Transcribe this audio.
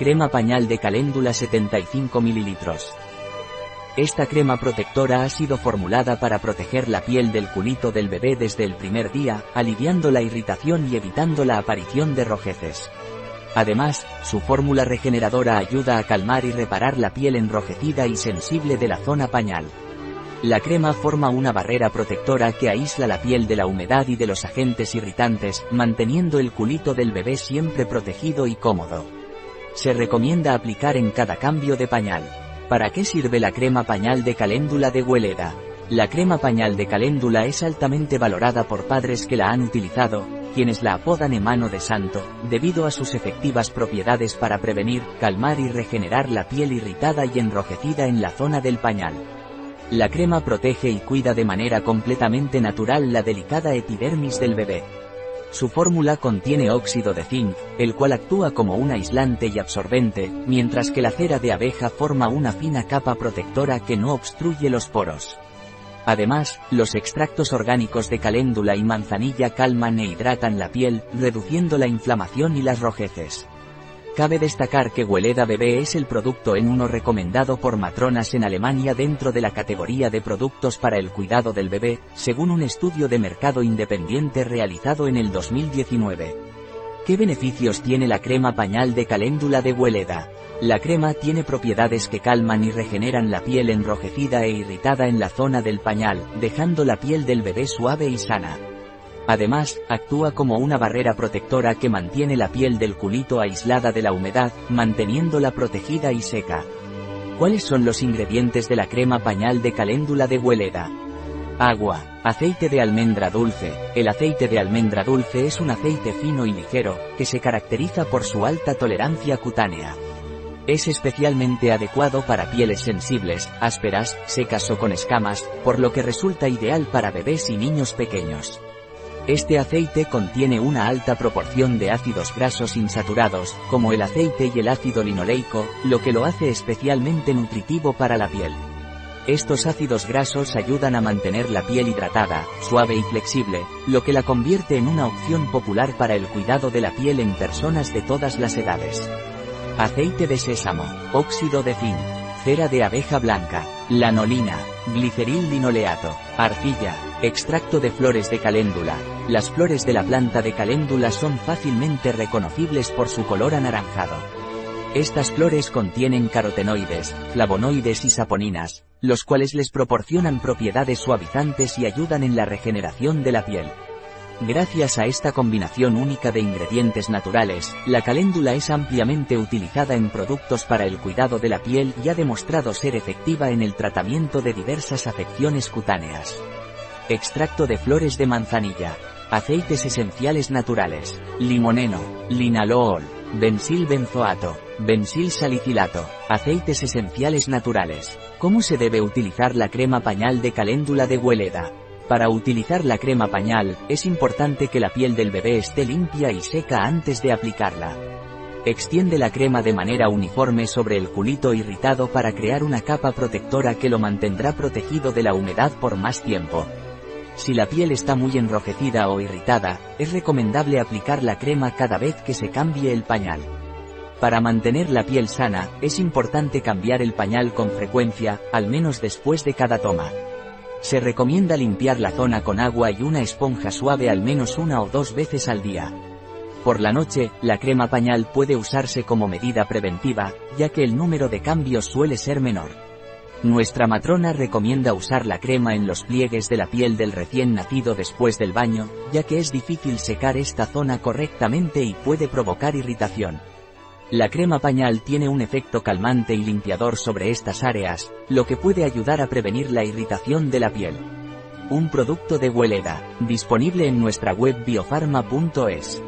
Crema pañal de caléndula 75 ml. Esta crema protectora ha sido formulada para proteger la piel del culito del bebé desde el primer día, aliviando la irritación y evitando la aparición de rojeces. Además, su fórmula regeneradora ayuda a calmar y reparar la piel enrojecida y sensible de la zona pañal. La crema forma una barrera protectora que aísla la piel de la humedad y de los agentes irritantes, manteniendo el culito del bebé siempre protegido y cómodo. Se recomienda aplicar en cada cambio de pañal. ¿Para qué sirve la crema pañal de caléndula de Hueleda? La crema pañal de caléndula es altamente valorada por padres que la han utilizado, quienes la apodan en mano de santo, debido a sus efectivas propiedades para prevenir, calmar y regenerar la piel irritada y enrojecida en la zona del pañal. La crema protege y cuida de manera completamente natural la delicada epidermis del bebé. Su fórmula contiene óxido de zinc, el cual actúa como un aislante y absorbente, mientras que la cera de abeja forma una fina capa protectora que no obstruye los poros. Además, los extractos orgánicos de caléndula y manzanilla calman e hidratan la piel, reduciendo la inflamación y las rojeces. Cabe destacar que Hueleda Bebé es el producto en uno recomendado por matronas en Alemania dentro de la categoría de productos para el cuidado del bebé, según un estudio de mercado independiente realizado en el 2019. ¿Qué beneficios tiene la crema pañal de caléndula de Hueleda? La crema tiene propiedades que calman y regeneran la piel enrojecida e irritada en la zona del pañal, dejando la piel del bebé suave y sana. Además, actúa como una barrera protectora que mantiene la piel del culito aislada de la humedad, manteniéndola protegida y seca. ¿Cuáles son los ingredientes de la crema pañal de caléndula de Hueleda? Agua, aceite de almendra dulce. El aceite de almendra dulce es un aceite fino y ligero, que se caracteriza por su alta tolerancia cutánea. Es especialmente adecuado para pieles sensibles, ásperas, secas o con escamas, por lo que resulta ideal para bebés y niños pequeños. Este aceite contiene una alta proporción de ácidos grasos insaturados, como el aceite y el ácido linoleico, lo que lo hace especialmente nutritivo para la piel. Estos ácidos grasos ayudan a mantener la piel hidratada, suave y flexible, lo que la convierte en una opción popular para el cuidado de la piel en personas de todas las edades. Aceite de sésamo, óxido de zinc, cera de abeja blanca, lanolina, gliceril linoleato, arcilla, extracto de flores de caléndula. Las flores de la planta de caléndula son fácilmente reconocibles por su color anaranjado. Estas flores contienen carotenoides, flavonoides y saponinas, los cuales les proporcionan propiedades suavizantes y ayudan en la regeneración de la piel. Gracias a esta combinación única de ingredientes naturales, la caléndula es ampliamente utilizada en productos para el cuidado de la piel y ha demostrado ser efectiva en el tratamiento de diversas afecciones cutáneas. Extracto de flores de manzanilla. Aceites esenciales naturales. Limoneno, linalool, bensil benzoato, bensil salicilato. Aceites esenciales naturales. ¿Cómo se debe utilizar la crema pañal de caléndula de Hueleda? Para utilizar la crema pañal, es importante que la piel del bebé esté limpia y seca antes de aplicarla. Extiende la crema de manera uniforme sobre el culito irritado para crear una capa protectora que lo mantendrá protegido de la humedad por más tiempo. Si la piel está muy enrojecida o irritada, es recomendable aplicar la crema cada vez que se cambie el pañal. Para mantener la piel sana, es importante cambiar el pañal con frecuencia, al menos después de cada toma. Se recomienda limpiar la zona con agua y una esponja suave al menos una o dos veces al día. Por la noche, la crema pañal puede usarse como medida preventiva, ya que el número de cambios suele ser menor. Nuestra matrona recomienda usar la crema en los pliegues de la piel del recién nacido después del baño, ya que es difícil secar esta zona correctamente y puede provocar irritación. La crema pañal tiene un efecto calmante y limpiador sobre estas áreas, lo que puede ayudar a prevenir la irritación de la piel. Un producto de Hueleda, disponible en nuestra web biofarma.es.